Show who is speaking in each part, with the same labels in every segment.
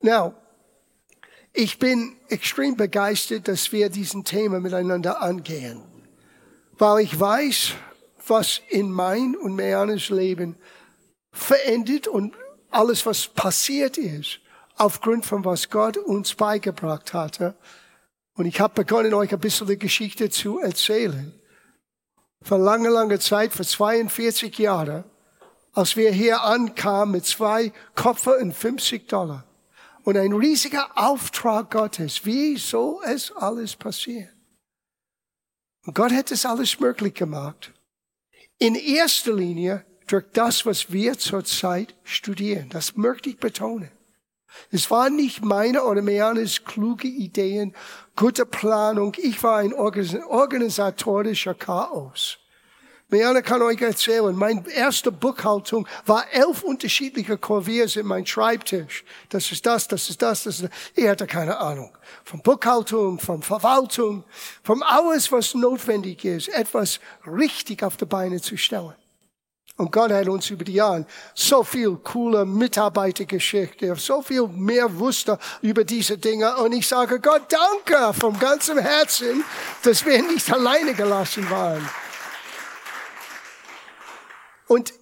Speaker 1: Now, ich bin extrem begeistert, dass wir diesen Thema miteinander angehen, weil ich weiß, was in mein und Meanes Leben verändert und alles, was passiert ist, aufgrund von was Gott uns beigebracht hatte. Und ich habe begonnen, euch ein bisschen die Geschichte zu erzählen. Vor langer, langer Zeit, vor 42 Jahren, als wir hier ankamen mit zwei Koffer und 50 Dollar und ein riesiger Auftrag Gottes. Wie soll es alles passieren? Und Gott hat es alles möglich gemacht. In erster Linie durch das, was wir zurzeit studieren. Das möchte ich betonen. Es waren nicht meine oder Meanes kluge Ideen, gute Planung. Ich war ein organisatorischer Chaos. Meana kann euch erzählen, meine erste Buchhaltung war elf unterschiedliche Kurviers in meinem Schreibtisch. Das ist das, das ist das, das ist das. Ich hatte keine Ahnung. Von Buchhaltung, von Verwaltung, von alles, was notwendig ist, etwas richtig auf die Beine zu stellen. Und Gott hat uns über die Jahre so viel coole Mitarbeiter geschickt, der so viel mehr wusste über diese Dinge. Und ich sage Gott danke vom ganzen Herzen, dass wir nicht alleine gelassen waren. Und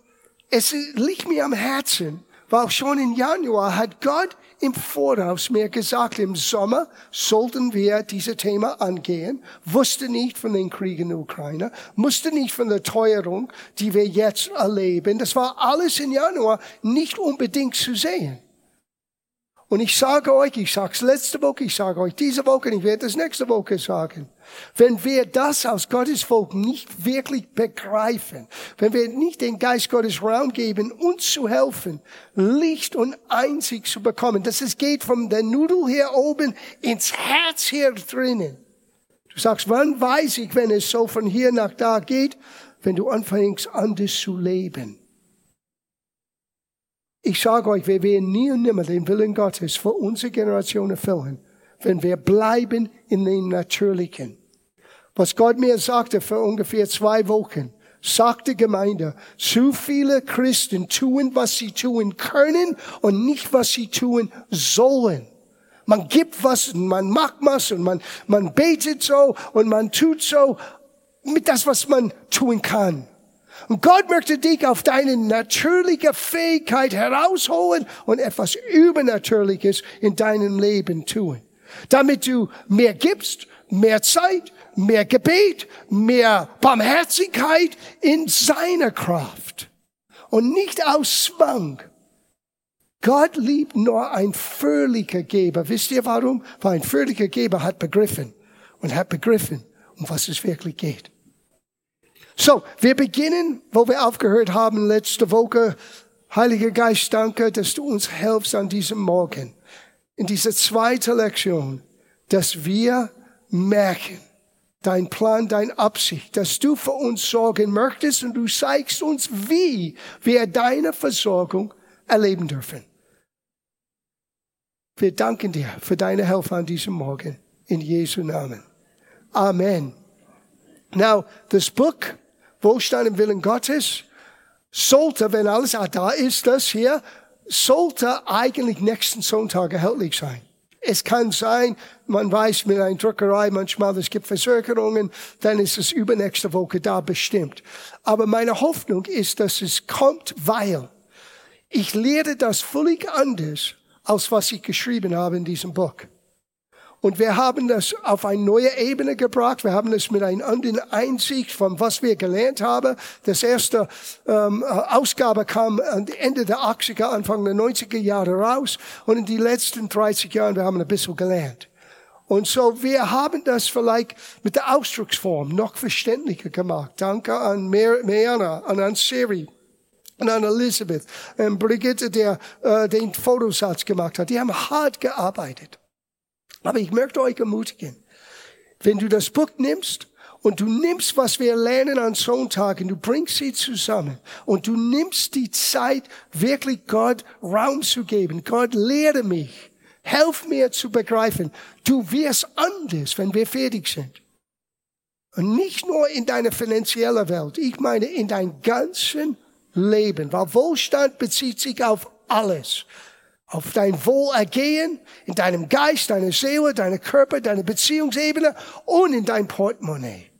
Speaker 1: es liegt mir am Herzen, weil schon im Januar hat Gott im Voraus mir gesagt, im Sommer sollten wir diese Thema angehen, wusste nicht von den Kriegen in der Ukraine, musste nicht von der Teuerung, die wir jetzt erleben. Das war alles im Januar nicht unbedingt zu sehen. Und ich sage euch, ich sage es letzte Woche, ich sage euch diese Woche, ich werde es nächste Woche sagen. Wenn wir das aus Gottes Volk nicht wirklich begreifen, wenn wir nicht den Geist Gottes Raum geben, uns zu helfen, Licht und Einzig zu bekommen, dass es geht von der Nudel hier oben ins Herz hier drinnen. Du sagst, wann weiß ich, wenn es so von hier nach da geht? Wenn du anfängst, anders zu leben. Ich sage euch, wir werden nie und nimmer den Willen Gottes für unsere Generation erfüllen, wenn wir bleiben in den Natürlichen. Was Gott mir sagte vor ungefähr zwei Wochen, sagte Gemeinde, zu viele Christen tun, was sie tun können und nicht, was sie tun sollen. Man gibt was und man macht was und man, man betet so und man tut so mit das, was man tun kann. Und Gott möchte dich auf deine natürliche Fähigkeit herausholen und etwas Übernatürliches in deinem Leben tun. Damit du mehr gibst, mehr Zeit, mehr Gebet, mehr Barmherzigkeit in seiner Kraft. Und nicht aus Zwang. Gott liebt nur ein fröhlicher Geber. Wisst ihr warum? Weil ein fröhlicher Geber hat begriffen und hat begriffen, um was es wirklich geht. So, wir beginnen, wo wir aufgehört haben letzte Woche. Heiliger Geist, danke, dass du uns helfst an diesem Morgen. In dieser zweiten Lektion, dass wir merken, dein Plan, dein Absicht, dass du für uns sorgen möchtest und du zeigst uns, wie wir deine Versorgung erleben dürfen. Wir danken dir für deine Hilfe an diesem Morgen. In Jesu Namen. Amen. Now, this book Wohlstand im Willen Gottes sollte, wenn alles da ist, das hier, sollte eigentlich nächsten Sonntag erhältlich sein. Es kann sein, man weiß mit einer Druckerei manchmal, es gibt Verzögerungen, dann ist es übernächste Woche da bestimmt. Aber meine Hoffnung ist, dass es kommt, weil ich lehre das völlig anders, als was ich geschrieben habe in diesem Buch. Und wir haben das auf eine neue Ebene gebracht. Wir haben es mit einem anderen Einsicht von was wir gelernt haben. Das erste ähm, Ausgabe kam Ende der 80er, Anfang der 90er Jahre raus. Und in den letzten 30 Jahren, wir haben ein bisschen gelernt. Und so, wir haben das vielleicht mit der Ausdrucksform noch verständlicher gemacht. Danke an Mariana, an, an Siri und an Elizabeth, und Brigitte, der äh, den Fotosatz gemacht hat. Die haben hart gearbeitet. Aber ich möchte euch ermutigen, wenn du das Buch nimmst und du nimmst, was wir lernen an Sonntagen, du bringst sie zusammen und du nimmst die Zeit, wirklich Gott Raum zu geben. Gott lehre mich. Helf mir zu begreifen. Du wirst anders, wenn wir fertig sind. Und nicht nur in deiner finanziellen Welt. Ich meine in dein ganzen Leben. Weil Wohlstand bezieht sich auf alles. Auf dein Wohlergehen, in deinem Geist, deiner Seele, deiner Körper, deiner Beziehungsebene und in dein Portemonnaie.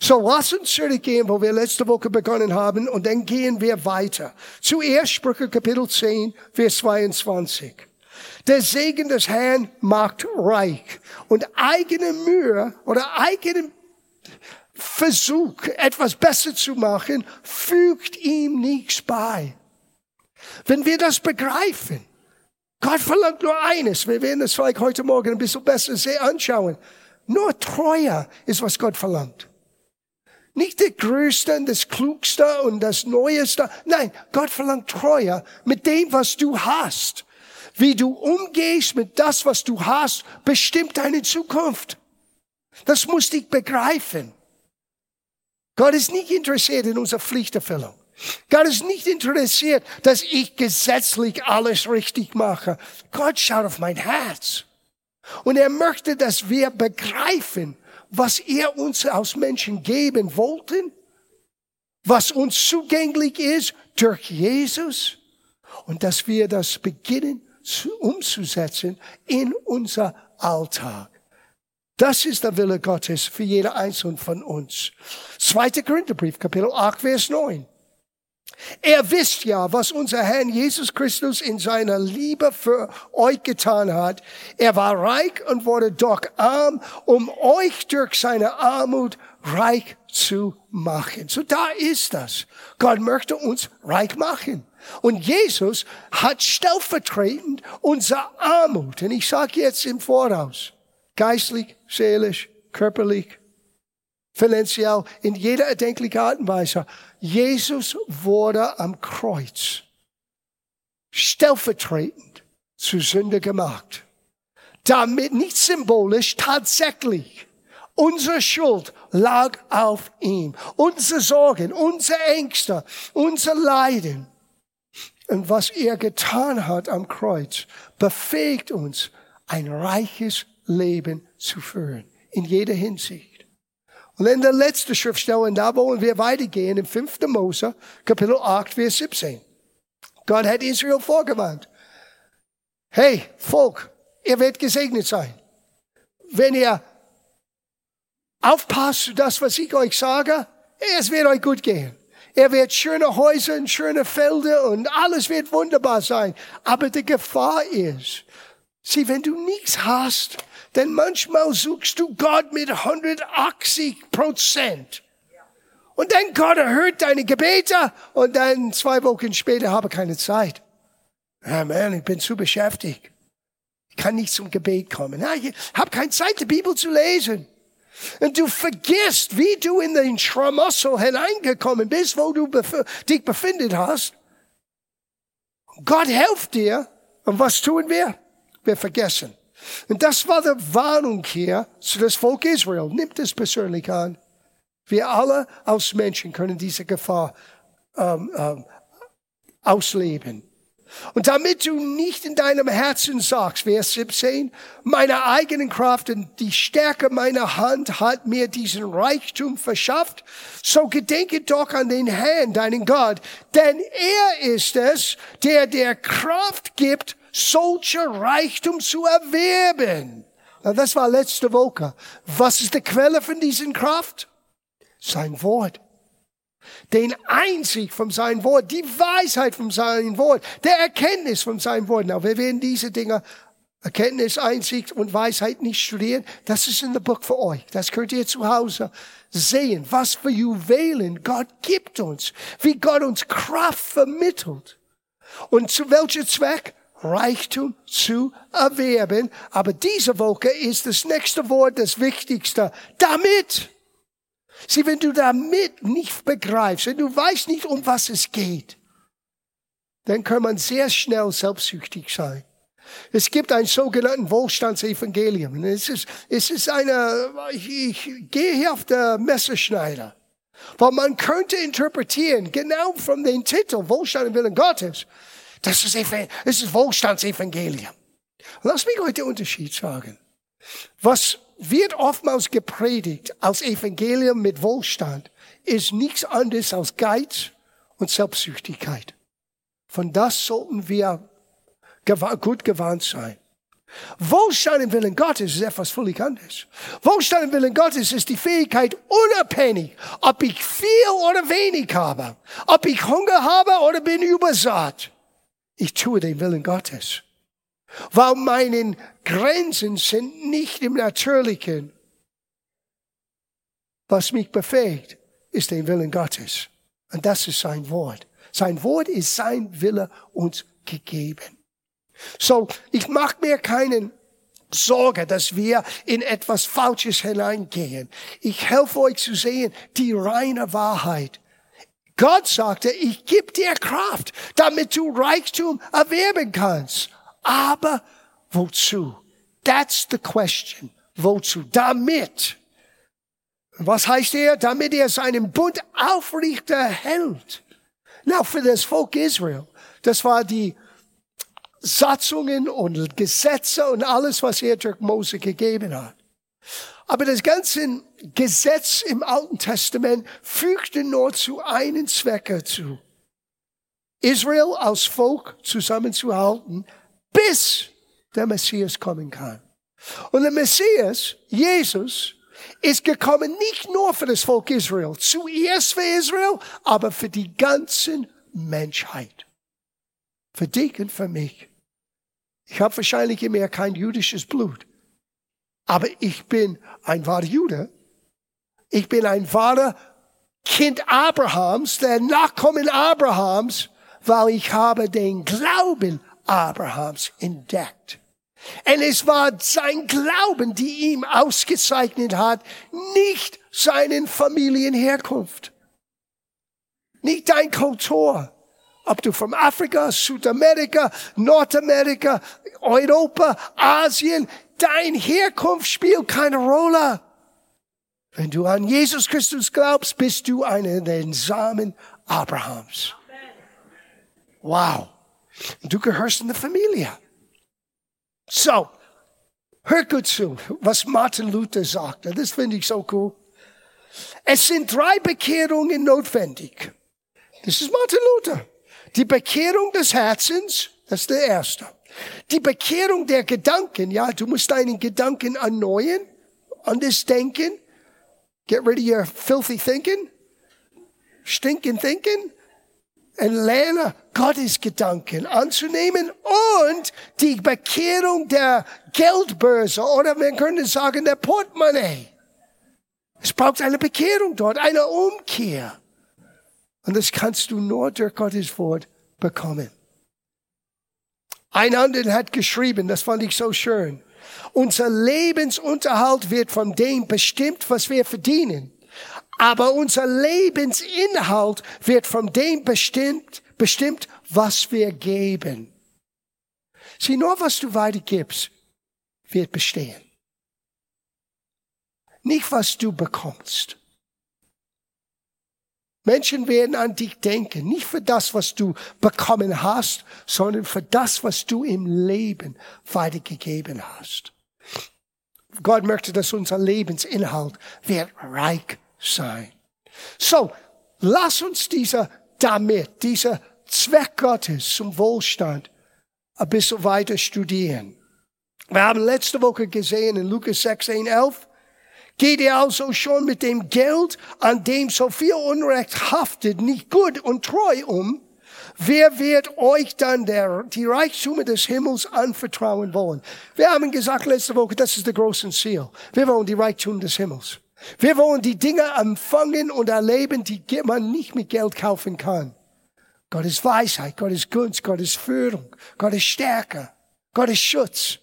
Speaker 1: So lass uns zurückgehen, wo wir letzte Woche begonnen haben, und dann gehen wir weiter. Zuerst Sprüche Kapitel 10, Vers 22. Der Segen des Herrn macht reich und eigene Mühe oder eigenen Versuch, etwas besser zu machen, fügt ihm nichts bei. Wenn wir das begreifen, Gott verlangt nur eines. Wir werden es vielleicht heute Morgen ein bisschen besser anschauen. Nur Treue ist, was Gott verlangt. Nicht der Größte und das Klugste und das Neueste. Nein, Gott verlangt Treue mit dem, was du hast. Wie du umgehst mit das, was du hast, bestimmt deine Zukunft. Das musst dich begreifen. Gott ist nicht interessiert in unserer Pflichterfüllung. Gott ist nicht interessiert, dass ich gesetzlich alles richtig mache. Gott schaut auf mein Herz. Und er möchte, dass wir begreifen, was er uns als Menschen geben wollte, was uns zugänglich ist durch Jesus und dass wir das beginnen zu, umzusetzen in unser Alltag. Das ist der Wille Gottes für jeder einzelne von uns. Zweiter Korintherbrief, Kapitel 8, Vers 9. Er wisst ja, was unser Herr Jesus Christus in seiner Liebe für euch getan hat. Er war reich und wurde doch arm, um euch durch seine Armut reich zu machen. So da ist das. Gott möchte uns reich machen. Und Jesus hat stellvertretend unsere Armut, und ich sage jetzt im Voraus, geistlich, seelisch, körperlich, finanziell, in jeder erdenklichen Art und Weise, Jesus wurde am Kreuz stellvertretend zu Sünde gemacht. Damit nicht symbolisch, tatsächlich. Unsere Schuld lag auf ihm. Unsere Sorgen, unsere Ängste, unser Leiden. Und was er getan hat am Kreuz, befähigt uns, ein reiches Leben zu führen. In jeder Hinsicht. Und in der letzten Schriftstelle, und da wollen wir weitergehen, im 5. Mose, Kapitel 8, Vers 17. Gott hat Israel vorgewarnt. Hey, Volk, ihr werdet gesegnet sein. Wenn ihr aufpasst das, was ich euch sage, es wird euch gut gehen. Er wird schöne Häuser und schöne Felder und alles wird wunderbar sein. Aber die Gefahr ist, sieh, wenn du nichts hast, denn manchmal suchst du Gott mit 180 Prozent. Und dann Gott erhört deine Gebete und dann zwei Wochen später habe keine Zeit. Ja, man, ich bin zu beschäftigt. Ich kann nicht zum Gebet kommen. Ja, ich habe keine Zeit, die Bibel zu lesen. Und du vergisst, wie du in den Schlamassel hineingekommen bist, wo du bef dich befindet hast. Gott hilft dir. Und was tun wir? Wir vergessen. Und das war die Warnung hier zu das Volk Israel. Nimmt es persönlich an. Wir alle als Menschen können diese Gefahr ähm, ähm, ausleben. Und damit du nicht in deinem Herzen sagst, Vers 17, meine eigenen Kraft und die Stärke meiner Hand hat mir diesen Reichtum verschafft, so gedenke doch an den Herrn, deinen Gott, denn er ist es, der der Kraft gibt, solcher Reichtum zu erwerben. Das war letzte Woche. Was ist die Quelle von diesen Kraft? Sein Wort. Den Einzig von seinem Wort, die Weisheit von seinem Wort, der Erkenntnis von seinem Wort. Na, wir werden diese Dinge, Erkenntnis, Einsicht und Weisheit nicht studieren. Das ist in der Buch für euch. Das könnt ihr zu Hause sehen, was für Juwelen Gott gibt uns, wie Gott uns Kraft vermittelt. Und zu welchem Zweck? Reichtum zu erwerben. Aber diese Woche ist das nächste Wort das Wichtigste. Damit. Sieh, wenn du damit nicht begreifst, wenn du weißt nicht, um was es geht, dann kann man sehr schnell selbstsüchtig sein. Es gibt ein sogenannten Wohlstandsevangelium. Es ist, es ist eine, ich, ich gehe hier auf der Messerschneider. Weil man könnte interpretieren, genau von dem Titel, Wohlstand im Willen Gottes, das ist, das ist Wohlstandsevangelium. Lass mich heute Unterschied sagen. Was wird oftmals gepredigt als Evangelium mit Wohlstand, ist nichts anderes als Geiz und Selbstsüchtigkeit. Von das sollten wir gut gewarnt sein. Wohlstand im Willen Gottes ist etwas völlig anderes. Wohlstand im Willen Gottes ist die Fähigkeit, unabhängig, ob ich viel oder wenig habe, ob ich Hunger habe oder bin übersaat. Ich tue den Willen Gottes. Weil meine Grenzen sind nicht im Natürlichen. Was mich befähigt, ist den Willen Gottes. Und das ist sein Wort. Sein Wort ist sein Wille uns gegeben. So, ich mache mir keinen Sorge, dass wir in etwas Falsches hineingehen. Ich helfe euch zu sehen, die reine Wahrheit. Gott sagte, ich gebe dir Kraft, damit du Reichtum erwerben kannst. Aber wozu? That's the question. Wozu? Damit. Was heißt er? Damit er seinen Bund aufrichter hält. Na, für das Volk Israel. Das war die Satzungen und Gesetze und alles, was er durch Mose gegeben hat. Aber das ganze Gesetz im Alten Testament fügte nur zu einem Zwecke zu. Israel als Volk zusammenzuhalten, bis der Messias kommen kann. Und der Messias, Jesus, ist gekommen nicht nur für das Volk Israel, zuerst für Israel, aber für die ganze Menschheit. Für dich und für mich. Ich habe wahrscheinlich mehr kein jüdisches Blut. Aber ich bin ein wahrer Jude. Ich bin ein wahrer Kind Abrahams, der Nachkommen Abrahams, weil ich habe den Glauben Abrahams entdeckt. Und es war sein Glauben, die ihm ausgezeichnet hat, nicht seinen Familienherkunft. Nicht dein Kultur. Ob du von Afrika, Südamerika, Nordamerika, Europa, Asien, dein Herkunft spielt keine Rolle. Wenn du an Jesus Christus glaubst, bist du einer der Samen Abrahams. Wow. Du gehörst in der Familie. So, hör gut zu, was Martin Luther sagte. Das finde ich so cool. Es sind drei Bekehrungen notwendig. Das ist Martin Luther. Die Bekehrung des Herzens, das ist der erste. Die Bekehrung der Gedanken, ja, du musst deinen Gedanken erneuern, anders denken. Get rid of your filthy thinking, stinking thinking und lerne Gottes Gedanken anzunehmen und die Bekehrung der Geldbörse oder wir können sagen der Portemonnaie. Es braucht eine Bekehrung dort, eine Umkehr. Und das kannst du nur durch Gottes Wort bekommen. Ein anderer hat geschrieben, das fand ich so schön. Unser Lebensunterhalt wird von dem bestimmt, was wir verdienen. Aber unser Lebensinhalt wird von dem bestimmt, bestimmt, was wir geben. Sieh, nur was du weitergibst, wird bestehen. Nicht was du bekommst. Menschen werden an dich denken, nicht für das, was du bekommen hast, sondern für das, was du im Leben weitergegeben hast. Gott möchte, dass unser Lebensinhalt wird reich sein. So, lass uns dieser damit, dieser Zweck Gottes zum Wohlstand ein bisschen weiter studieren. Wir haben letzte Woche gesehen in Lukas 16, 11, Geht ihr also schon mit dem Geld, an dem so viel Unrecht haftet, nicht gut und treu um? Wer wird euch dann der, die Reichtümer des Himmels anvertrauen wollen? Wir haben gesagt letzte Woche, das ist der große Ziel. Wir wollen die Reichtümer des Himmels. Wir wollen die Dinge empfangen und erleben, die man nicht mit Geld kaufen kann. Gottes Weisheit, Gottes Gunst, Gottes Führung, Gottes Stärke, Gottes Schutz.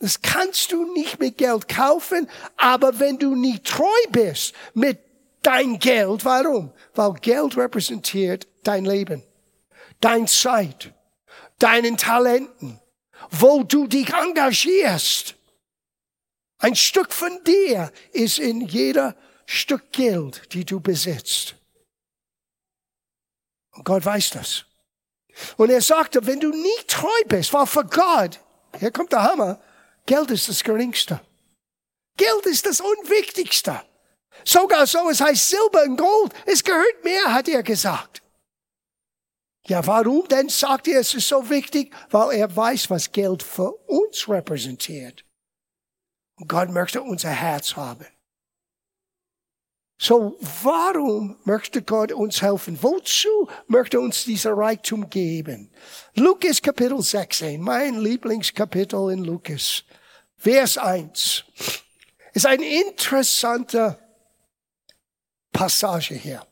Speaker 1: Das kannst du nicht mit Geld kaufen, aber wenn du nicht treu bist mit dein Geld, warum? Weil Geld repräsentiert dein Leben, dein Zeit, deinen Talenten, wo du dich engagierst. Ein Stück von dir ist in jeder Stück Geld, die du besitzt. Und Gott weiß das. Und er sagte, wenn du nicht treu bist, weil für Gott, hier kommt der Hammer, Geld ist das Geringste. Geld ist das Unwichtigste. Sogar so, es heißt Silber und Gold, es gehört mehr, hat er gesagt. Ja, warum denn sagt er, es ist so wichtig? Weil er weiß, was Geld für uns repräsentiert. Und Gott möchte unser Herz haben. So, warum möchte Gott uns helfen? Wozu möchte uns dieser Reichtum geben? Lukas Kapitel 16, mein Lieblingskapitel in Lukas. Vers 1. Ist ein interessanter Passage hier.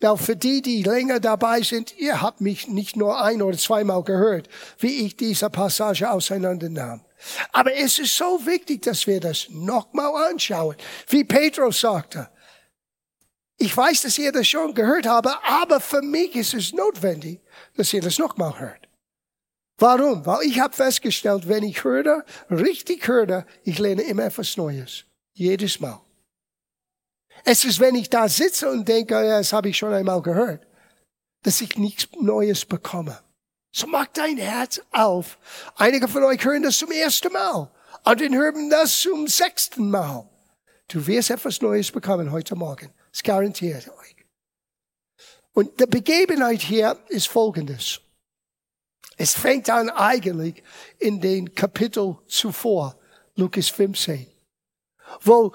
Speaker 1: Now, für die, die länger dabei sind, ihr habt mich nicht nur ein oder zweimal gehört, wie ich diese Passage auseinandernahm. Aber es ist so wichtig, dass wir das nochmal anschauen. Wie Petrus sagte, ich weiß, dass ihr das schon gehört habt, aber für mich ist es notwendig, dass ihr das nochmal hört. Warum? Weil ich habe festgestellt, wenn ich höre, richtig höre, ich lerne immer etwas Neues. Jedes Mal. Es ist, wenn ich da sitze und denke, ja, das habe ich schon einmal gehört, dass ich nichts Neues bekomme. So mach dein Herz auf. Einige von euch hören das zum ersten Mal. Andere hören das zum sechsten Mal. Du wirst etwas Neues bekommen heute Morgen. Das garantiert euch. Und die Begebenheit hier ist folgendes. Es fängt an eigentlich in den Kapitel zuvor, Lukas 15, wo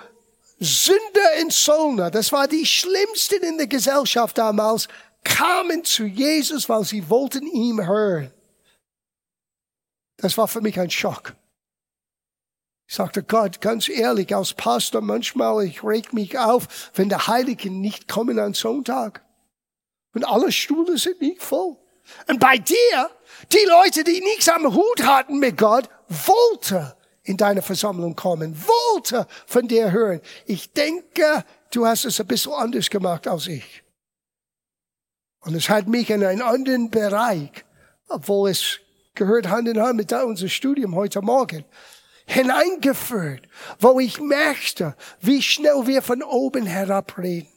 Speaker 1: Sünder in Solna, das war die schlimmsten in der Gesellschaft damals, kamen zu Jesus, weil sie wollten ihm hören. Das war für mich ein Schock. Ich sagte, Gott, ganz ehrlich, als Pastor manchmal, ich reg mich auf, wenn der Heiligen nicht kommen an Sonntag. Und alle Stühle sind nicht voll. Und bei dir, die Leute, die nichts am Hut hatten mit Gott, wollten in deine Versammlung kommen, wollte von dir hören. Ich denke, du hast es ein bisschen anders gemacht als ich. Und es hat mich in einen anderen Bereich, obwohl es gehört Hand in Hand mit unserem Studium heute Morgen, hineingeführt, wo ich merkte, wie schnell wir von oben herab reden.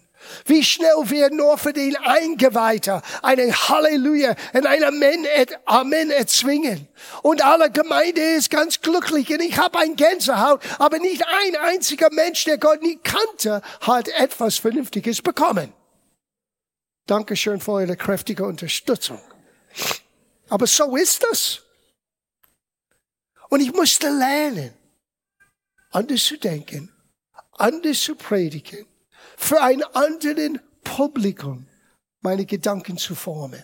Speaker 1: Wie schnell wir nur für den Eingeweihter einen Halleluja und ein Amen, Amen erzwingen. Und alle Gemeinde ist ganz glücklich und ich habe ein Gänsehaut, aber nicht ein einziger Mensch, der Gott nie kannte, hat etwas Vernünftiges bekommen. Dankeschön für eure kräftige Unterstützung. Aber so ist das. Und ich musste lernen, anders zu denken, anders zu predigen für ein anderen Publikum meine Gedanken zu formen.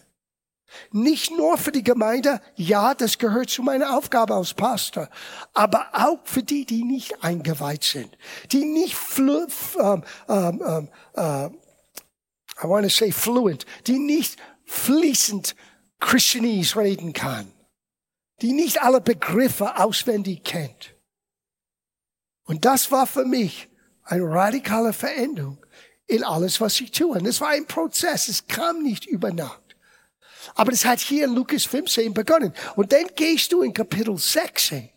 Speaker 1: Nicht nur für die Gemeinde, ja, das gehört zu meiner Aufgabe als Pastor, aber auch für die, die nicht eingeweiht sind, die nicht flu um, um, um, uh, I want to say fluent, die nicht fließend Christianese reden kann, die nicht alle Begriffe auswendig kennt. Und das war für mich eine radikale Veränderung in alles, was ich tue. Und es war ein Prozess. Es kam nicht über Nacht. Aber es hat hier in Lukas 15 begonnen. Und dann gehst du in Kapitel 16.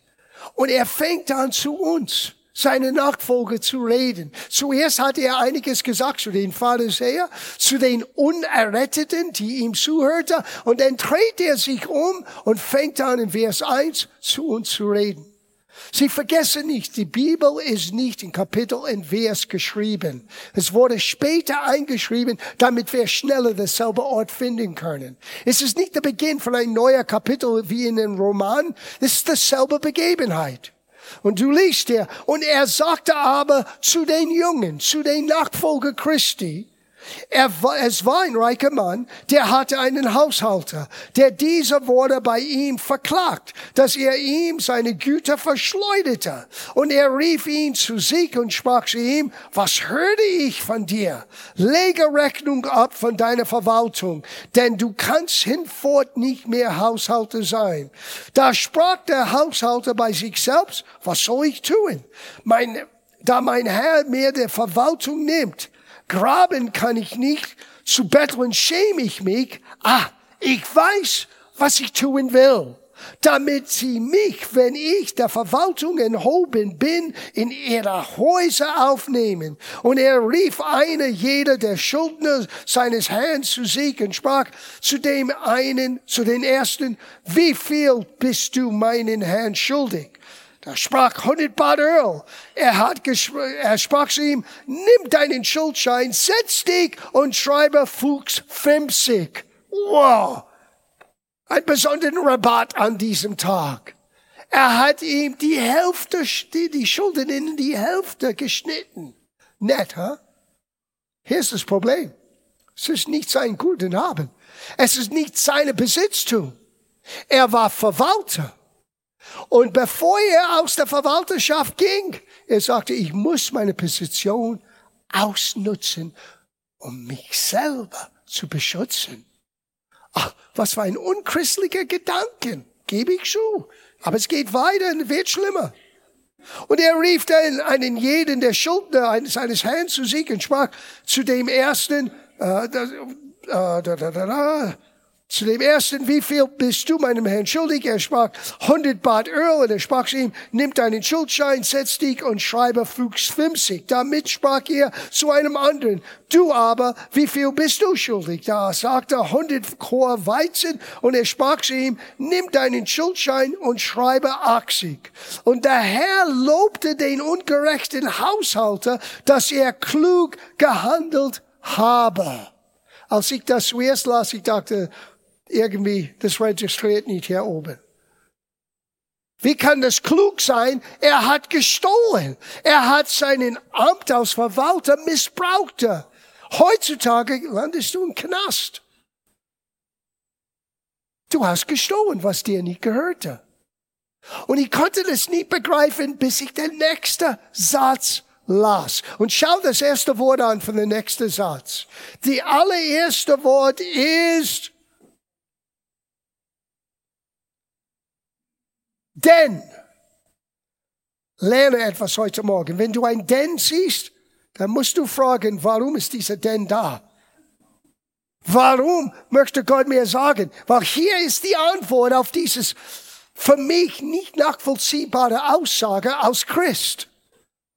Speaker 1: Und er fängt an zu uns, seine Nachfolger zu reden. Zuerst hat er einiges gesagt zu den Pharisäern, zu den Unerretteten, die ihm zuhörten. Und dann dreht er sich um und fängt an in Vers 1 zu uns zu reden. Sie vergessen nicht, die Bibel ist nicht in Kapitel und Vers geschrieben. Es wurde später eingeschrieben, damit wir schneller dasselbe Ort finden können. Es ist nicht der Beginn von einem neuen Kapitel wie in einem Roman. Es ist dasselbe Begebenheit. Und du liest hier, und er sagte aber zu den Jungen, zu den Nachfolger Christi, er es war ein reicher Mann, der hatte einen Haushalter, der diese wurde bei ihm verklagt, dass er ihm seine Güter verschleuderte. Und er rief ihn zu sich und sprach zu ihm, was hörte ich von dir? Lege Rechnung ab von deiner Verwaltung, denn du kannst hinfort nicht mehr Haushalter sein. Da sprach der Haushalter bei sich selbst, was soll ich tun? Mein, da mein Herr mir der Verwaltung nimmt, Graben kann ich nicht, zu betteln schäme ich mich. Ah, ich weiß, was ich tun will damit sie mich, wenn ich der Verwaltung enthoben bin, in ihre Häuser aufnehmen. Und er rief einer jeder der Schuldner seines Herrn zu sich und sprach zu dem einen, zu den ersten, wie viel bist du meinen Herrn schuldig? Da sprach 100 Bad Earl. Er, hat er sprach zu ihm, nimm deinen Schuldschein, setz dich und schreibe Fuchs 50. Wow! einen besonderen Rabatt an diesem Tag. Er hat ihm die Hälfte, die, die Schulden in die Hälfte geschnitten. Nett, ha? Huh? Hier ist das Problem. Es ist nicht sein guten Haben. Es ist nicht seine Besitztum. Er war Verwalter. Und bevor er aus der Verwalterschaft ging, er sagte, ich muss meine Position ausnutzen, um mich selber zu beschützen. Ach, was für ein unchristlicher Gedanken, gebe ich zu. Aber es geht weiter und wird schlimmer. Und er rief dann einen jeden der Schuldner seines Herrn zu sich und sprach zu dem ersten, äh, da, äh, da, da, da, zu dem ersten, wie viel bist du meinem Herrn schuldig? Er sprach 100 Bad Öl und er sprach zu ihm, nimm deinen Schuldschein, setz dich und schreibe 50. Damit sprach er zu einem anderen, du aber, wie viel bist du schuldig? Da sagte er 100 Chor Weizen und er sprach zu ihm, nimm deinen Schuldschein und schreibe 80. Und der Herr lobte den ungerechten Haushalter, dass er klug gehandelt habe. Als ich das zuerst las, ich dachte, irgendwie, das registriert nicht hier oben. Wie kann das klug sein? Er hat gestohlen. Er hat seinen Amt als Verwalter missbraucht. Heutzutage landest du im Knast. Du hast gestohlen, was dir nicht gehörte. Und ich konnte das nicht begreifen, bis ich den nächsten Satz las. Und schau das erste Wort an von dem nächsten Satz. Die allererste Wort ist Denn, lerne etwas heute Morgen. Wenn du ein Denn siehst, dann musst du fragen, warum ist dieser Denn da? Warum möchte Gott mir sagen? Weil hier ist die Antwort auf dieses für mich nicht nachvollziehbare Aussage aus Christ.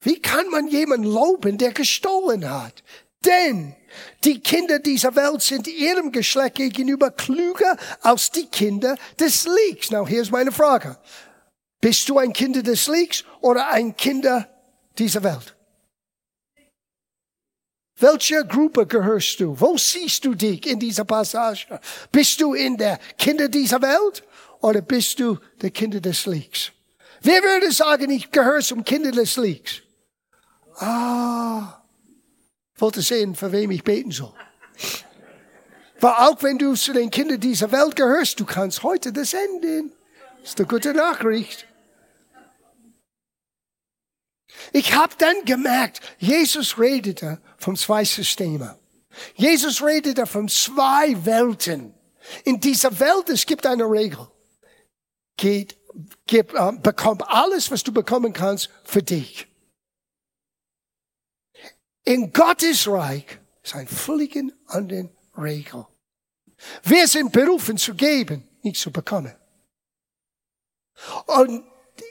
Speaker 1: Wie kann man jemanden loben, der gestohlen hat? Denn die Kinder dieser Welt sind ihrem Geschlecht gegenüber klüger als die Kinder des Lichts. Now, hier ist meine Frage. Bist du ein Kind des Lichts oder ein Kind dieser Welt? Welcher Gruppe gehörst du? Wo siehst du dich in dieser Passage? Bist du in der Kinder dieser Welt oder bist du der Kinder des Lichts? Wer würde sagen, ich gehöre zum Kinder des Lichts? Ah, wollte sehen, für wem ich beten soll. Weil auch wenn du zu den Kindern dieser Welt gehörst, du kannst heute das ändern. Das ist eine gute Nachricht. Ich habe dann gemerkt, Jesus redete von zwei Systemen. Jesus redete von zwei Welten. In dieser Welt, es gibt eine Regel. Geht, gib, äh, bekomm alles, was du bekommen kannst, für dich. In Gottes Reich ist ein völlig andere Regel. Wir sind berufen zu geben, nicht zu bekommen. Und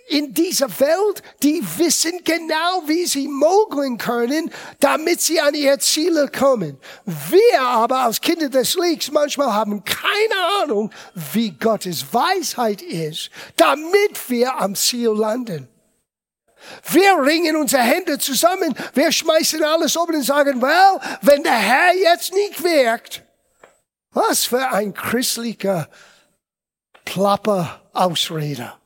Speaker 1: in dieser Welt, die wissen genau, wie sie mogeln können, damit sie an ihre Ziele kommen. Wir aber als Kinder des Lichts manchmal haben keine Ahnung, wie Gottes Weisheit ist, damit wir am Ziel landen. Wir ringen unsere Hände zusammen, wir schmeißen alles oben und sagen, well, wenn der Herr jetzt nicht wirkt, was für ein christlicher Plapper Ausreder.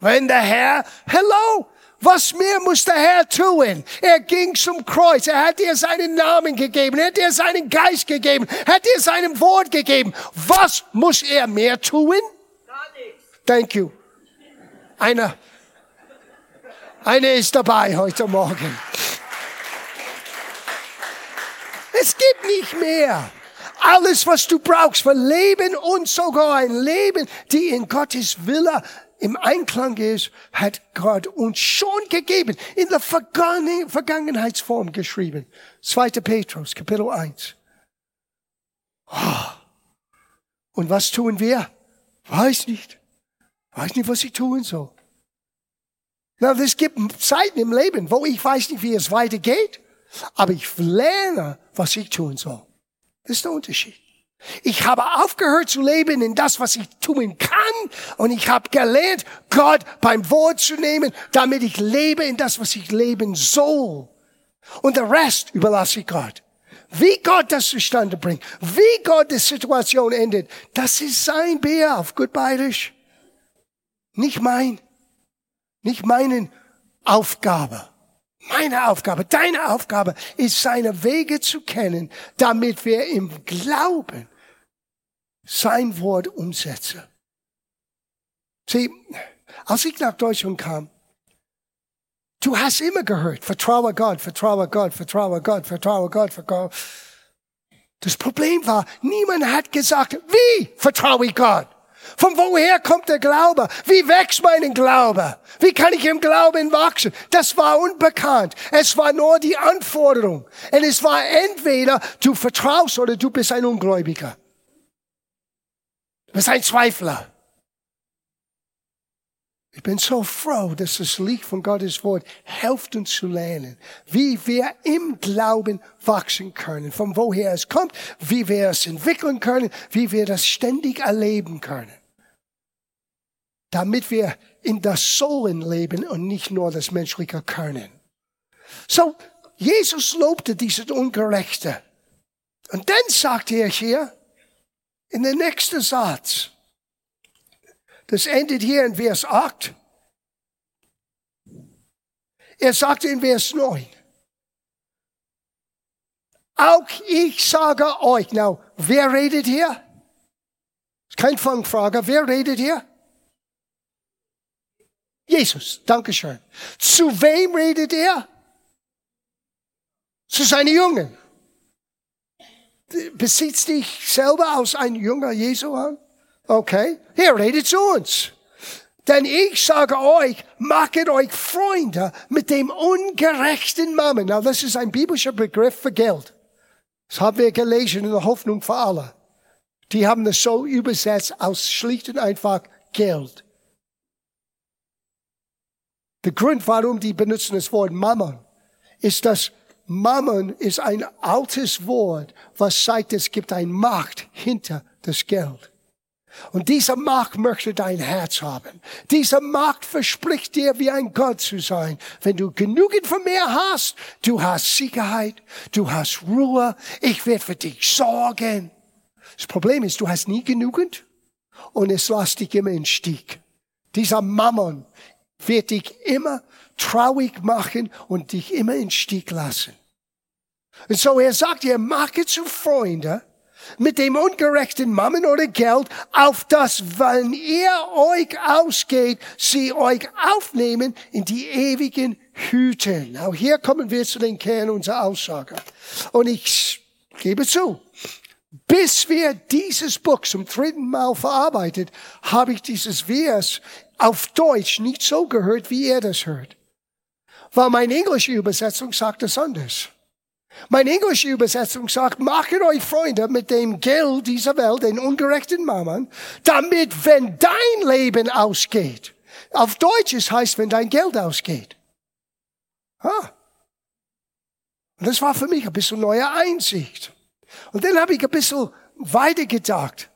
Speaker 1: Wenn der Herr, hello, was mehr muss der Herr tun? Er ging zum Kreuz. Er hat dir seinen Namen gegeben. Er hat dir seinen Geist gegeben. Er hat dir seinem Wort gegeben. Was muss er mehr tun? Thank you. Einer, einer ist dabei heute Morgen. Es gibt nicht mehr. Alles, was du brauchst für Leben und sogar ein Leben, die in Gottes Wille im Einklang ist, hat Gott uns schon gegeben, in der Vergangen Vergangenheitsform geschrieben. 2. Petrus, Kapitel 1. Oh. Und was tun wir? Weiß nicht. Weiß nicht, was ich tun soll. Na, es gibt Zeiten im Leben, wo ich weiß nicht, wie es weitergeht, aber ich lerne, was ich tun soll. Das ist der Unterschied. Ich habe aufgehört zu leben in das, was ich tun kann. Und ich habe gelernt, Gott beim Wort zu nehmen, damit ich lebe in das, was ich leben soll. Und der Rest überlasse ich Gott. wie Gott das zustande bringt, wie Gott die Situation endet, das ist sein Bär auf gut bayerisch. Nicht mein, nicht meine Aufgabe. Meine Aufgabe, deine Aufgabe ist, seine Wege zu kennen, damit wir im Glauben sein Wort umsetzen. Sieh, als ich nach Deutschland kam, du hast immer gehört, vertraue Gott, vertraue Gott, vertraue Gott, vertraue Gott, vertraue Gott. Das Problem war, niemand hat gesagt, wie vertraue ich Gott? Von woher kommt der Glaube? Wie wächst mein Glaube? Wie kann ich im Glauben wachsen? Das war unbekannt. Es war nur die Anforderung. Und es war entweder du vertraust oder du bist ein Ungläubiger. Du bist ein Zweifler. Ich bin so froh, dass das Licht von Gottes Wort hilft uns zu lernen, wie wir im Glauben wachsen können, von woher es kommt, wie wir es entwickeln können, wie wir das ständig erleben können. Damit wir in das Sohlen leben und nicht nur das menschliche können. So, Jesus lobte dieses Ungerechte. Und dann sagt er hier, in der nächsten Satz, das endet hier in Vers 8. Er sagte in Vers 9, auch ich sage euch, now, wer redet hier? Kein Fangfrage, wer redet hier? Jesus, Dankeschön. Zu wem redet er? Zu seinen Jungen. Besitzt dich selber als ein Jünger Jesu an? Okay, er redet zu uns. Denn ich sage euch, macht euch Freunde mit dem ungerechten Mammon. Now, das ist ein biblischer Begriff für Geld. Das haben wir gelesen in der Hoffnung für alle. Die haben das so übersetzt aus schlicht und einfach Geld. Der Grund, warum die benutzen das Wort Mammon, ist, dass Mammon ist ein altes Wort, was sagt, es gibt ein Macht hinter das Geld. Und dieser Macht möchte dein Herz haben. Dieser Macht verspricht dir, wie ein Gott zu sein. Wenn du genügend von mir hast, du hast Sicherheit, du hast Ruhe, ich werde für dich sorgen. Das Problem ist, du hast nie genügend und es lässt dich immer in Stieg. Dieser Mammon wird dich immer traurig machen und dich immer in Stieg lassen. Und so er sagt, ihr macht zu Freunde, mit dem ungerechten Mammen oder Geld, auf das, wenn ihr euch ausgeht, sie euch aufnehmen in die ewigen Hüten. Now hier kommen wir zu den Kern unserer Aussage. Und ich gebe zu, bis wir dieses Buch zum dritten Mal verarbeitet, habe ich dieses Vers auf Deutsch nicht so gehört, wie er das hört. Weil meine englische Übersetzung sagt es anders. Meine englische Übersetzung sagt, macht euch Freunde mit dem Geld dieser Welt, den ungerechten Mammon, damit, wenn dein Leben ausgeht, auf Deutsch es heißt, wenn dein Geld ausgeht. Ah. Und das war für mich ein bisschen neue Einsicht. Und dann habe ich ein bisschen weiter gedacht.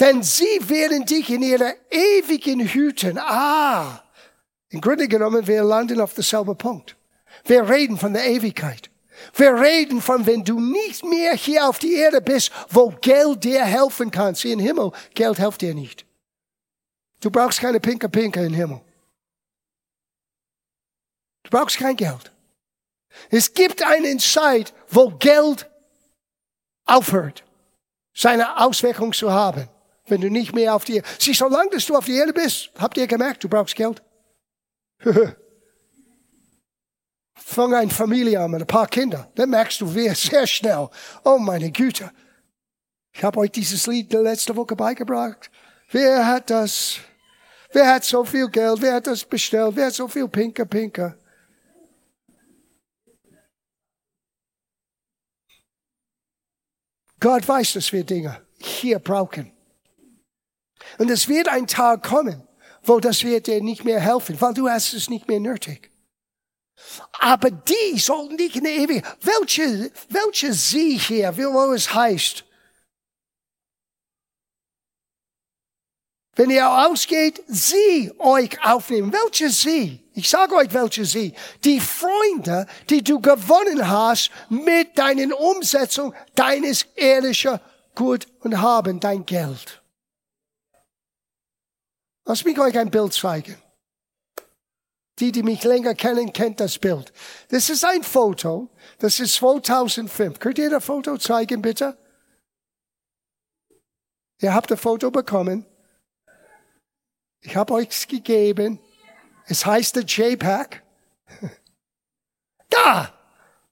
Speaker 1: Denn sie werden dich in ihrer ewigen hüten. Ah. Im Grunde genommen, wir landen auf derselben Punkt. Wir reden von der Ewigkeit. Wir reden von, wenn du nicht mehr hier auf die Erde bist, wo Geld dir helfen kann. Sieh, im Himmel, Geld hilft dir nicht. Du brauchst keine Pinke Pinke im Himmel. Du brauchst kein Geld. Es gibt eine Zeit, wo Geld aufhört, seine Auswirkung zu haben. Wenn du nicht mehr auf die Erde, sieh, solange du auf die Erde bist, habt ihr gemerkt, du brauchst Geld. Fang eine Familie an mit ein paar Kinder. Dann merkst du sehr schnell. Oh meine Güte. Ich habe euch dieses Lied letzte Woche beigebracht. Wer hat das? Wer hat so viel Geld? Wer hat das bestellt? Wer hat so viel Pinker, Pinker? Gott weiß, dass wir Dinge hier brauchen. Und es wird ein Tag kommen, wo das wird dir nicht mehr helfen, weil du hast es nicht mehr nötig. Aber die sollten nicht in der Ewigkeit. Welche, welche sie hier, wo es heißt, wenn ihr ausgeht, sie euch aufnehmen. Welche sie? Ich sage euch, welche sie. Die Freunde, die du gewonnen hast mit deinen Umsetzung deines ehrlichen Gut und Haben, dein Geld. Lass mich euch ein Bild zeigen. Die, die mich länger kennen, kennt das Bild. Das ist ein Foto. Das ist 2005. Könnt ihr das Foto zeigen, bitte? Ihr habt das Foto bekommen. Ich habe euch gegeben. Es heißt der JPEG. Da!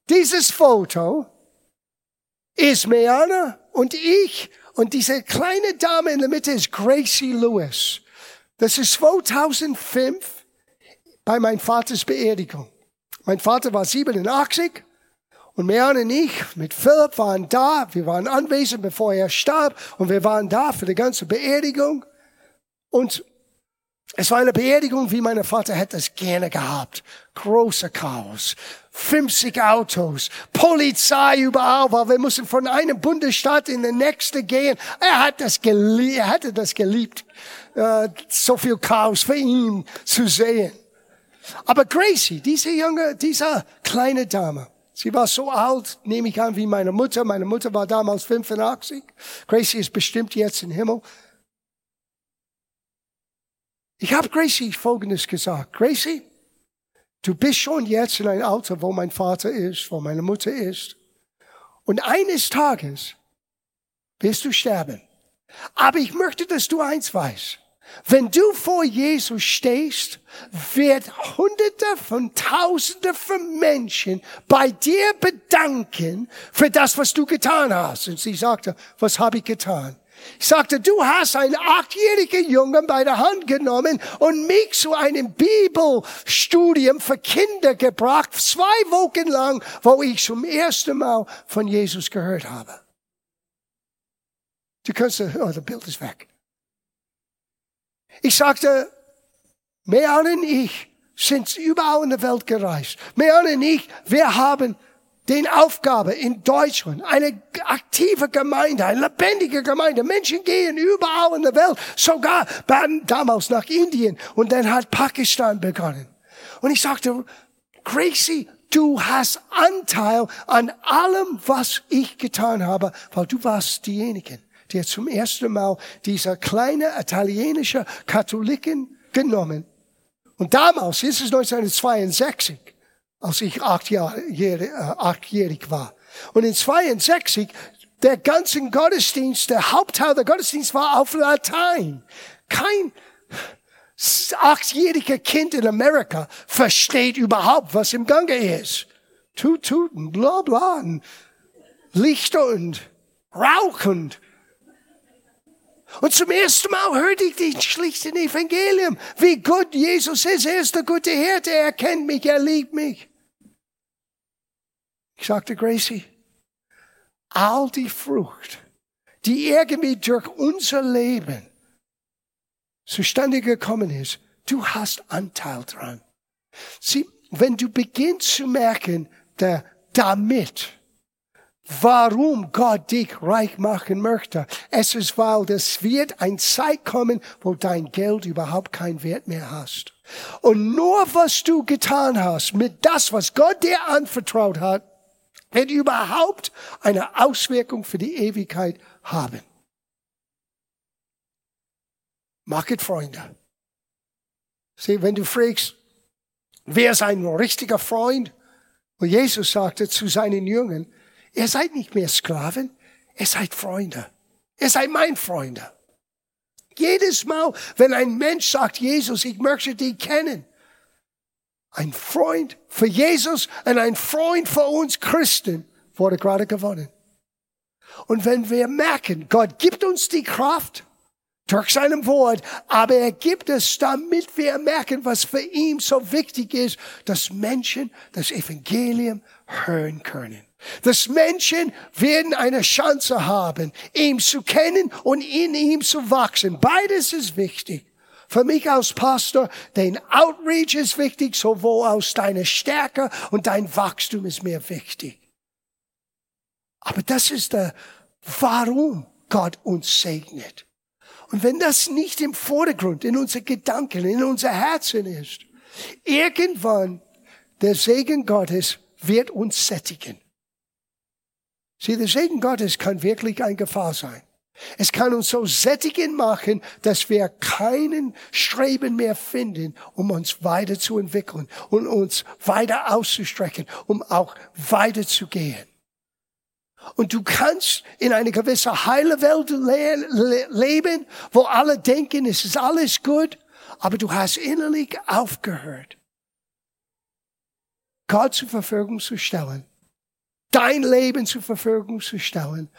Speaker 1: Dieses Foto ist Meana und ich und diese kleine Dame in der Mitte ist Gracie Lewis. Das ist 2005 bei meinem Vaters Beerdigung. Mein Vater war 87 und Meana und ich mit Philipp waren da. Wir waren anwesend, bevor er starb und wir waren da für die ganze Beerdigung. Und es war eine Beerdigung, wie mein Vater hätte es gerne gehabt. Große Chaos. 50 Autos, Polizei überall, weil wir mussten von einem Bundesstaat in den nächsten gehen. Er hat das geliebt, er hatte das geliebt, äh, so viel Chaos für ihn zu sehen. Aber Gracie, diese junge, diese kleine Dame, sie war so alt, nehme ich an, wie meine Mutter. Meine Mutter war damals 85. Gracie ist bestimmt jetzt im Himmel. Ich habe Gracie Folgendes gesagt. Gracie, du bist schon jetzt in einem Alter, wo mein Vater ist, wo meine Mutter ist. Und eines Tages wirst du sterben. Aber ich möchte, dass du eins weißt. Wenn du vor Jesus stehst, wird Hunderte von Tausende von Menschen bei dir bedanken für das, was du getan hast. Und sie sagte, was habe ich getan? Ich sagte, du hast einen achtjährigen Jungen bei der Hand genommen und mich zu einem Bibelstudium für Kinder gebracht, zwei Wochen lang, wo ich zum ersten Mal von Jesus gehört habe. Du kannst, oh, das Bild ist weg. Ich sagte, Mehan und ich sind überall in der Welt gereist. Mehan und ich, wir haben den Aufgabe in Deutschland, eine aktive Gemeinde, eine lebendige Gemeinde. Menschen gehen überall in der Welt, sogar damals nach Indien und dann hat Pakistan begonnen. Und ich sagte, Gracie, du hast Anteil an allem, was ich getan habe, weil du warst diejenige, der zum ersten Mal dieser kleine italienische Katholiken genommen. Und damals, ist es 1962, als ich achtjährig, äh, achtjährig war. Und in 62, der ganze Gottesdienst, der Hauptteil der Gottesdienst war auf Latein. Kein achtjähriger Kind in Amerika versteht überhaupt, was im Gange ist. Tut, tut, bla, bla, und Lichter und Rauch und und zum ersten Mal hörte ich den schlichten Evangelium, wie gut Jesus ist. Er ist der gute Hirte, er kennt mich, er liebt mich. Ich sagte, Gracie, all die Frucht, die irgendwie durch unser Leben zustande gekommen ist, du hast Anteil dran. Sieh, wenn du beginnst zu merken, der, damit, warum Gott dich reich machen möchte. Es ist, weil es wird ein Zeit kommen, wo dein Geld überhaupt keinen Wert mehr hast. Und nur was du getan hast mit das, was Gott dir anvertraut hat, wird überhaupt eine Auswirkung für die Ewigkeit haben. Machet Freunde. Sieh, wenn du fragst, wer ist ein richtiger Freund? Und Jesus sagte zu seinen Jüngern, ihr seid nicht mehr Sklaven, ihr seid Freunde. Ihr seid mein Freunde. Jedes Mal, wenn ein Mensch sagt, Jesus, ich möchte dich kennen, ein Freund für Jesus und ein Freund für uns Christen wurde gerade gewonnen. Und wenn wir merken, Gott gibt uns die Kraft durch seinem Wort, aber er gibt es, damit wir merken, was für ihn so wichtig ist, dass Menschen das Evangelium hören können. Dass Menschen werden eine Chance haben, ihn zu kennen und in ihm zu wachsen. Beides ist wichtig. Für mich als Pastor, dein Outreach ist wichtig, sowohl aus deiner Stärke und dein Wachstum ist mir wichtig. Aber das ist der, warum Gott uns segnet. Und wenn das nicht im Vordergrund, in unser Gedanken, in unser Herzen ist, irgendwann der Segen Gottes wird uns sättigen. Sieh, der Segen Gottes kann wirklich ein Gefahr sein. Es kann uns so sättigen machen, dass wir keinen Streben mehr finden, um uns weiterzuentwickeln und uns weiter auszustrecken, um auch weiterzugehen. Und du kannst in eine gewisse heile Welt le leben, wo alle denken, es ist alles gut, aber du hast innerlich aufgehört, Gott zur Verfügung zu stellen, dein Leben zur Verfügung zu stellen,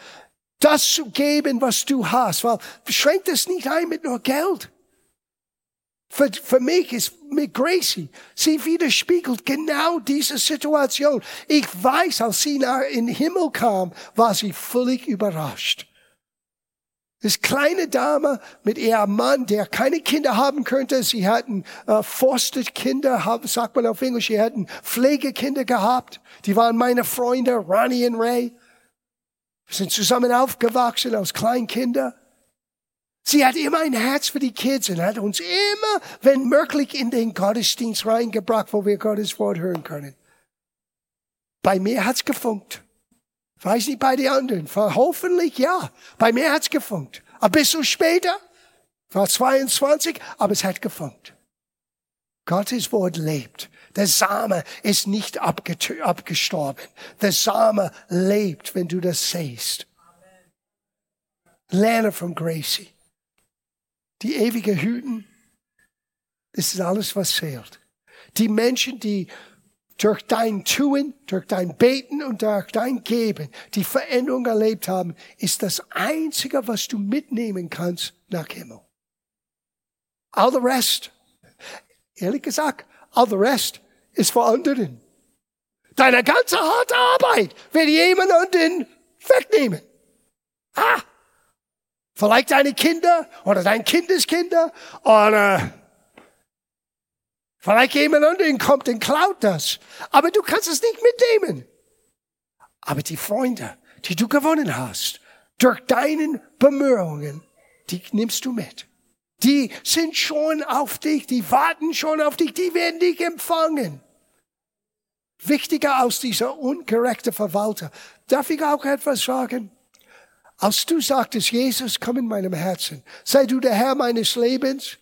Speaker 1: das zu geben, was du hast, weil beschränkt es nicht ein mit nur Geld. Für, für mich ist mit Gracie, sie widerspiegelt genau diese Situation. Ich weiß, als sie nach in den Himmel kam, war sie völlig überrascht. Das kleine Dame mit ihrem Mann, der keine Kinder haben könnte. Sie hatten äh, Foster-Kinder, sagt man auf Englisch. Sie hatten Pflegekinder gehabt. Die waren meine Freunde, Ronnie und Ray. Wir sind zusammen aufgewachsen als Kleinkinder. Sie hat immer ein Herz für die Kids und hat uns immer, wenn möglich, in den Gottesdienst reingebracht, wo wir Gottes Wort hören können. Bei mir hat's gefunkt. Weiß nicht bei den anderen. Hoffentlich ja. Bei mir hat's gefunkt. Ein bisschen später, war 22, aber es hat gefunkt. Gottes Wort lebt. Der Same ist nicht abgestorben. Der Same lebt, wenn du das siehst. Lerne von Gracie die ewige Hüten, das ist alles, was zählt. Die Menschen, die durch dein Tun, durch dein Beten und durch dein Geben die Veränderung erlebt haben, ist das Einzige, was du mitnehmen kannst nach Himmel. All the rest, ehrlich gesagt, all the rest ist für anderen. Deine ganze harte Arbeit wird jemand anderen wegnehmen. Ah! Vielleicht deine Kinder oder dein Kindeskinder oder vielleicht jemand anderen kommt und klaut das. Aber du kannst es nicht mitnehmen. Aber die Freunde, die du gewonnen hast, durch deinen Bemühungen, die nimmst du mit. Die sind schon auf dich, die warten schon auf dich, die werden dich empfangen. Wichtiger als dieser ungerechte Verwalter. Darf ich auch etwas sagen? Als du sagtest, Jesus, komm in meinem Herzen, sei du der Herr meines Lebens,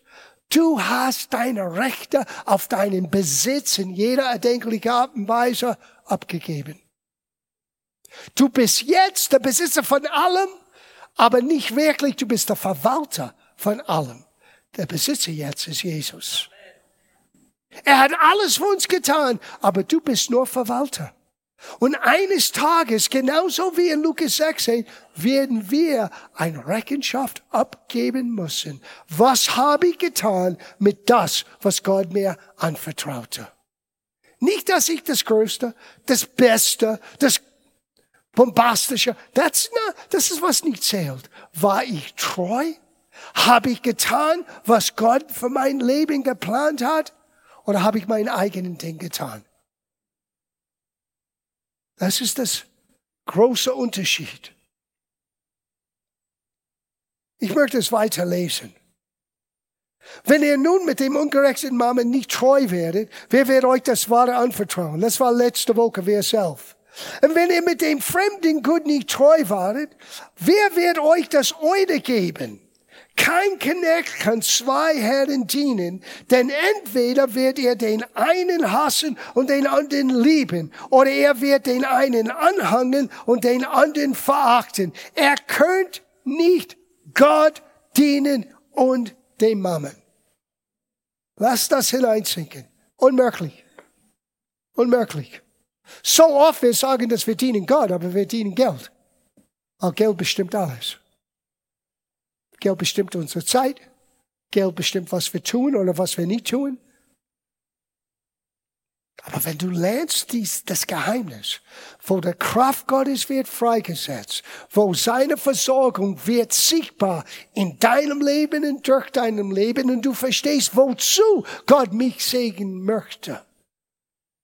Speaker 1: du hast deine Rechte auf deinen Besitz in jeder erdenklichen Art und Weise abgegeben. Du bist jetzt der Besitzer von allem, aber nicht wirklich, du bist der Verwalter von allem. Der Besitzer jetzt ist Jesus. Er hat alles für uns getan, aber du bist nur Verwalter. Und eines Tages, genauso wie in Lukas 16, werden wir ein Rechenschaft abgeben müssen. Was habe ich getan mit das, was Gott mir anvertraute? Nicht, dass ich das Größte, das Beste, das Bombastische, das ist was nicht zählt. War ich treu? Habe ich getan, was Gott für mein Leben geplant hat? Oder habe ich mein eigenen Ding getan? Das ist das große Unterschied. Ich möchte es weiterlesen. Wenn ihr nun mit dem ungerechten Mamen nicht treu werdet, wer wird euch das Wahre anvertrauen? Das war letzte Woche, wer selbst. Und wenn ihr mit dem fremden Gut nicht treu waret, wer wird euch das Eure geben? Kein Knecht kann zwei Herren dienen, denn entweder wird er den einen hassen und den anderen lieben, oder er wird den einen anhangen und den anderen verachten. Er könnt nicht Gott dienen und dem Mammen. Lass das hineinsinken. Unmöglich. Unmöglich. So oft wir sagen, dass wir dienen Gott, aber wir dienen Geld. Weil Geld bestimmt alles. Geld bestimmt unsere Zeit. Geld bestimmt, was wir tun oder was wir nicht tun. Aber wenn du lernst dies, das Geheimnis, wo der Kraft Gottes wird freigesetzt, wo seine Versorgung wird sichtbar in deinem Leben und durch deinem Leben und du verstehst, wozu Gott mich segnen möchte.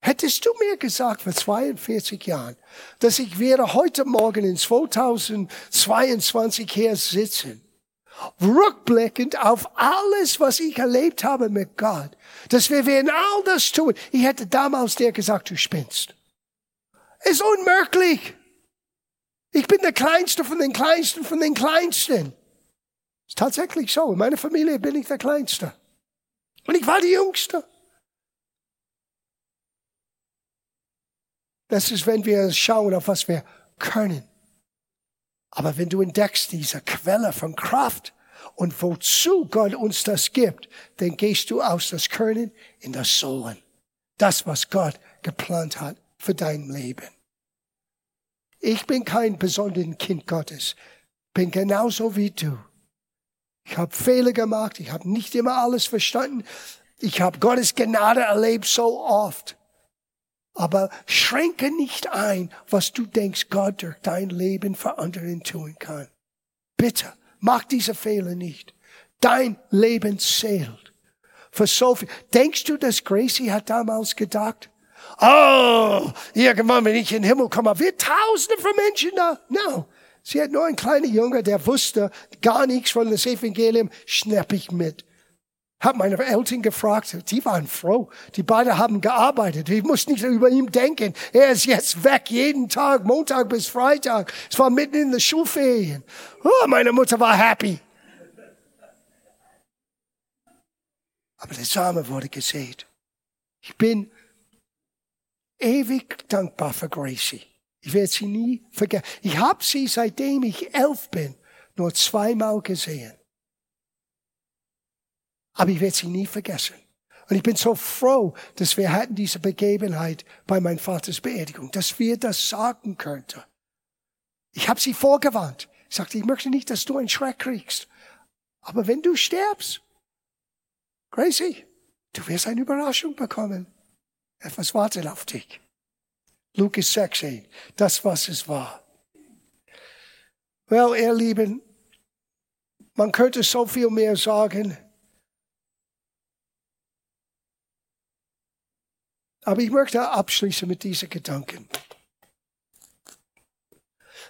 Speaker 1: Hättest du mir gesagt vor 42 Jahren, dass ich werde heute Morgen in 2022 hier sitzen rückblickend auf alles, was ich erlebt habe mit Gott, dass wir werden all das tun. Ich hätte damals dir gesagt, du spinnst. Ist unmöglich. Ich bin der Kleinste von den Kleinsten von den Kleinsten. Ist tatsächlich so. In meiner Familie bin ich der Kleinste. Und ich war die Jüngste. Das ist, wenn wir schauen, auf was wir können. Aber wenn du entdeckst diese Quelle von Kraft und wozu Gott uns das gibt, dann gehst du aus das Können in das Sollen. Das, was Gott geplant hat für dein Leben. Ich bin kein besonderes Kind Gottes. Bin genauso wie du. Ich habe Fehler gemacht. Ich habe nicht immer alles verstanden. Ich habe Gottes Gnade erlebt so oft. Aber schränke nicht ein, was du denkst, Gott durch dein Leben für anderen tun kann. Bitte, mach diese Fehler nicht. Dein Leben zählt. Für so viel. Denkst du, dass Gracie hat damals gedacht, oh, irgendwann, wenn ich in den Himmel komme, wird tausende von Menschen da? No. Sie hat nur einen kleinen Junge, der wusste gar nichts von das Evangelium, schnapp ich mit. Hab meine Eltern gefragt, die waren froh. Die beiden haben gearbeitet. Ich muss nicht über ihn denken. Er ist jetzt weg, jeden Tag, Montag bis Freitag. Es war mitten in der Schulferien. Oh, meine Mutter war happy. Aber der Same wurde gesät. Ich bin ewig dankbar für Gracie. Ich werde sie nie vergessen. Ich habe sie, seitdem ich elf bin, nur zweimal gesehen. Aber ich werde sie nie vergessen. Und ich bin so froh, dass wir hatten diese Begebenheit bei meinem Vaters Beerdigung, dass wir das sagen könnten. Ich habe sie vorgewarnt. Ich sagte, ich möchte nicht, dass du einen Schreck kriegst. Aber wenn du stirbst, Gracie, du wirst eine Überraschung bekommen. Etwas wartet auf dich. Lukas 16, das was es war. Well, ihr Lieben, man könnte so viel mehr sagen. Aber ich möchte abschließen mit diesen Gedanken.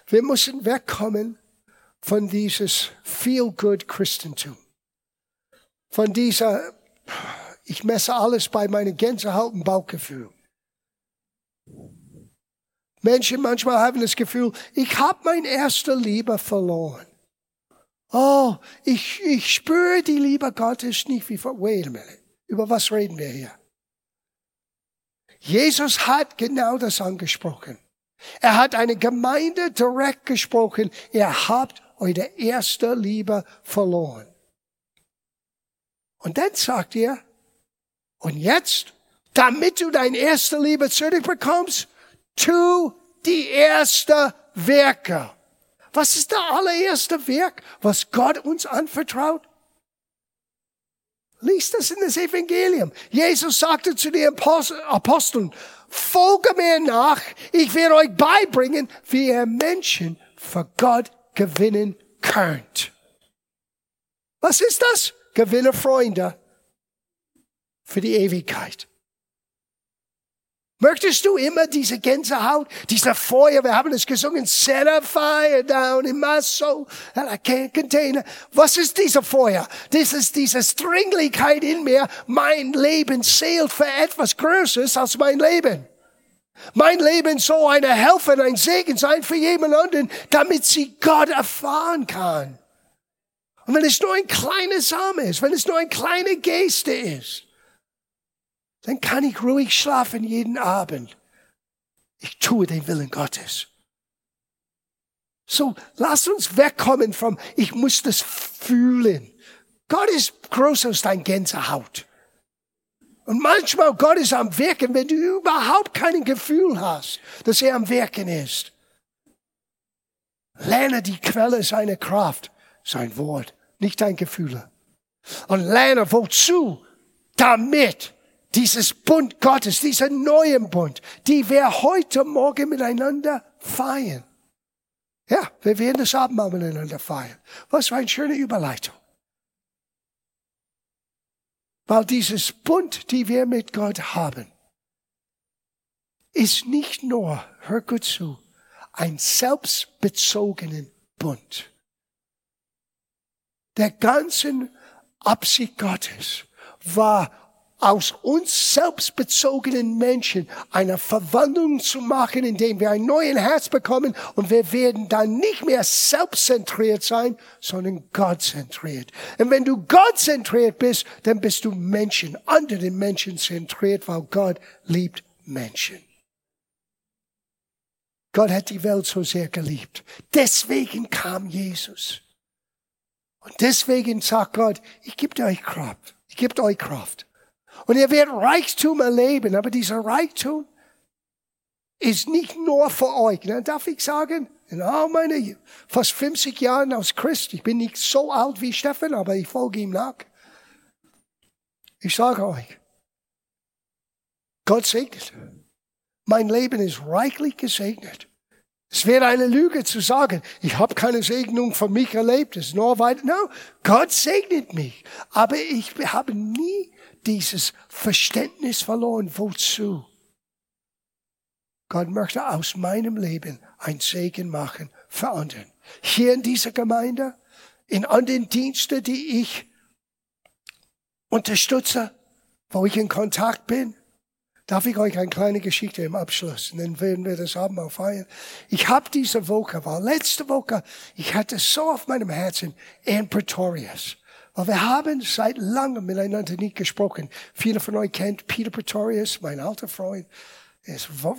Speaker 1: Wir müssen wegkommen von dieses Feel-Good Christentum. Von dieser, ich messe alles bei meinem Gänsehaut und Bauchgefühl. Menschen manchmal haben das Gefühl, ich habe mein erster Liebe verloren. Oh, ich, ich spüre die Liebe Gottes nicht wie vor. Wait a minute. Über was reden wir hier? Jesus hat genau das angesprochen. Er hat eine Gemeinde direkt gesprochen. Ihr habt eure erste Liebe verloren. Und dann sagt er, und jetzt, damit du deine erste Liebe zurückbekommst, tu die erste Werke. Was ist der allererste Werk, was Gott uns anvertraut? Lies das in das Evangelium. Jesus sagte zu den Aposteln, folge mir nach, ich werde euch beibringen, wie ihr Menschen für Gott gewinnen könnt. Was ist das? Gewinne Freunde für die Ewigkeit. Möchtest du immer diese Gänsehaut, dieser Feuer, wir haben es gesungen, set a fire down in my soul that I can't contain. Was ist dieser Feuer? Das ist diese Dringlichkeit in mir. Mein Leben zählt für etwas Größeres als mein Leben. Mein Leben soll eine Helfer, ein Segen sein für jemand anderen, damit sie Gott erfahren kann. Und wenn es nur ein kleiner Same ist, wenn es nur eine kleine Geste ist, dann kann ich ruhig schlafen jeden Abend. Ich tue den Willen Gottes. So, lass uns wegkommen vom, ich muss das fühlen. Gott ist größer als dein Gänsehaut. Und manchmal Gott ist am Wirken, wenn du überhaupt kein Gefühl hast, dass er am Wirken ist. Lerne die Quelle seiner Kraft, sein Wort, nicht dein Gefühle. Und lerne wozu? Damit dieses Bund Gottes, dieser neuen Bund, die wir heute Morgen miteinander feiern. Ja, wir werden das Abendmahl miteinander feiern. Was für eine schöne Überleitung. Weil dieses Bund, die wir mit Gott haben, ist nicht nur, hör gut zu, ein selbstbezogenen Bund. der ganzen Absicht Gottes war, aus uns selbstbezogenen Menschen eine Verwandlung zu machen, indem wir ein neues Herz bekommen und wir werden dann nicht mehr selbstzentriert sein, sondern gottzentriert. Und wenn du gottzentriert bist, dann bist du Menschen, andere Menschen zentriert, weil Gott liebt Menschen. Gott hat die Welt so sehr geliebt. Deswegen kam Jesus. Und deswegen sagt Gott, ich gebe euch Kraft. Ich gebe euch Kraft. Und ihr werdet Reichtum erleben, aber dieser Reichtum ist nicht nur für euch. Dann darf ich sagen, in all meinen fast 50 Jahren als Christ, ich bin nicht so alt wie Stefan, aber ich folge ihm nach. Ich sage euch, Gott segnet. Mein Leben ist reichlich gesegnet. Es wäre eine Lüge zu sagen, ich habe keine Segnung von mich erlebt, es ist nur weiter. No, Gott segnet mich. Aber ich habe nie dieses Verständnis verloren. Wozu? Gott möchte aus meinem Leben ein Segen machen für anderen. Hier in dieser Gemeinde, in anderen Diensten, die ich unterstütze, wo ich in Kontakt bin, Darf ich euch eine kleine Geschichte im Abschluss, und dann werden wir das Abend auch feiern. Ich habe diese Woche, war letzte Woche, ich hatte so auf meinem Herzen, in Pretorius. Weil wir haben seit langem miteinander nicht gesprochen. Viele von euch kennt Peter Pretorius, mein alter Freund, der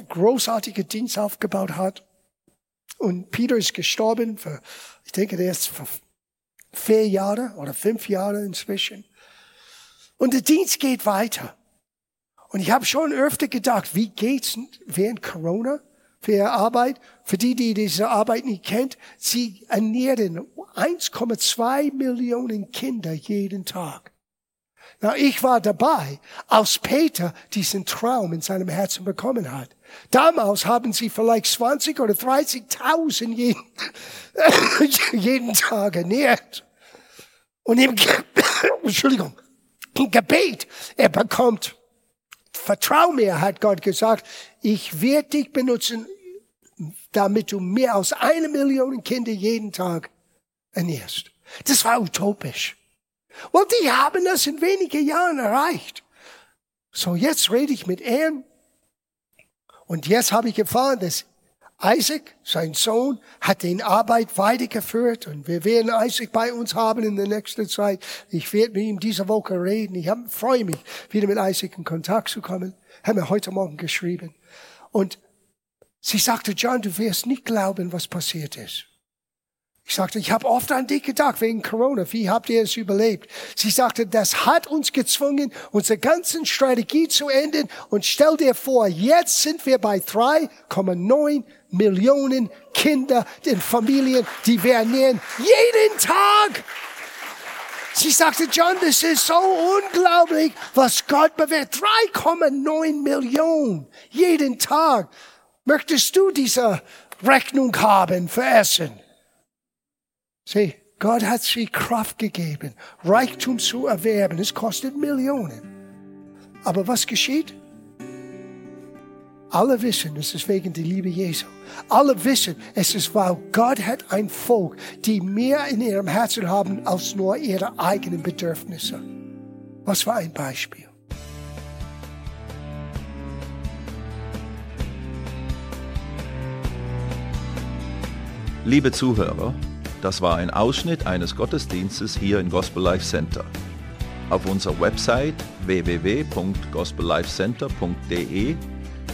Speaker 1: großartige Dienst aufgebaut hat. Und Peter ist gestorben für, ich denke, der ist für vier Jahre oder fünf Jahre inzwischen. Und der Dienst geht weiter. Und ich habe schon öfter gedacht, wie geht's während Corona für ihre Arbeit? Für die, die diese Arbeit nicht kennt, sie ernähren 1,2 Millionen Kinder jeden Tag. Na, ich war dabei, als Peter diesen Traum in seinem Herzen bekommen hat. Damals haben sie vielleicht 20 oder 30.000 jeden, jeden Tag ernährt. Und im, Entschuldigung, im Gebet, er bekommt Vertrau mir, hat Gott gesagt, ich werde dich benutzen, damit du mehr als eine Million Kinder jeden Tag ernährst. Das war utopisch. Und die haben das in wenigen Jahren erreicht. So, jetzt rede ich mit ihm. Und jetzt habe ich erfahren, dass Isaac, sein Sohn, hat den Arbeit weitergeführt und wir werden Isaac bei uns haben in der nächsten Zeit. Ich werde mit ihm diese Woche reden. Ich freue mich, wieder mit Isaac in Kontakt zu kommen. Er hat mir heute Morgen geschrieben. Und sie sagte, John, du wirst nicht glauben, was passiert ist. Ich sagte, ich habe oft an dich gedacht wegen Corona. Wie habt ihr es überlebt? Sie sagte, das hat uns gezwungen, unsere ganzen Strategie zu ändern. Und stell dir vor, jetzt sind wir bei 3,9 Millionen Kinder in Familien, die wir ernähren. Jeden Tag! Sie sagte, John, das ist so unglaublich, was Gott bewährt. 3,9 Millionen jeden Tag. Möchtest du diese Rechnung haben für Essen? Sieh, Gott hat sie Kraft gegeben, Reichtum zu erwerben. Es kostet Millionen. Aber was geschieht? Alle wissen, es ist wegen der Liebe Jesu. Alle wissen, es ist, weil Gott hat ein Volk, die mehr in ihrem Herzen haben als nur ihre eigenen Bedürfnisse. Was für ein Beispiel.
Speaker 2: Liebe Zuhörer, das war ein Ausschnitt eines Gottesdienstes hier im Gospel Life Center. Auf unserer Website www.gospellifecenter.de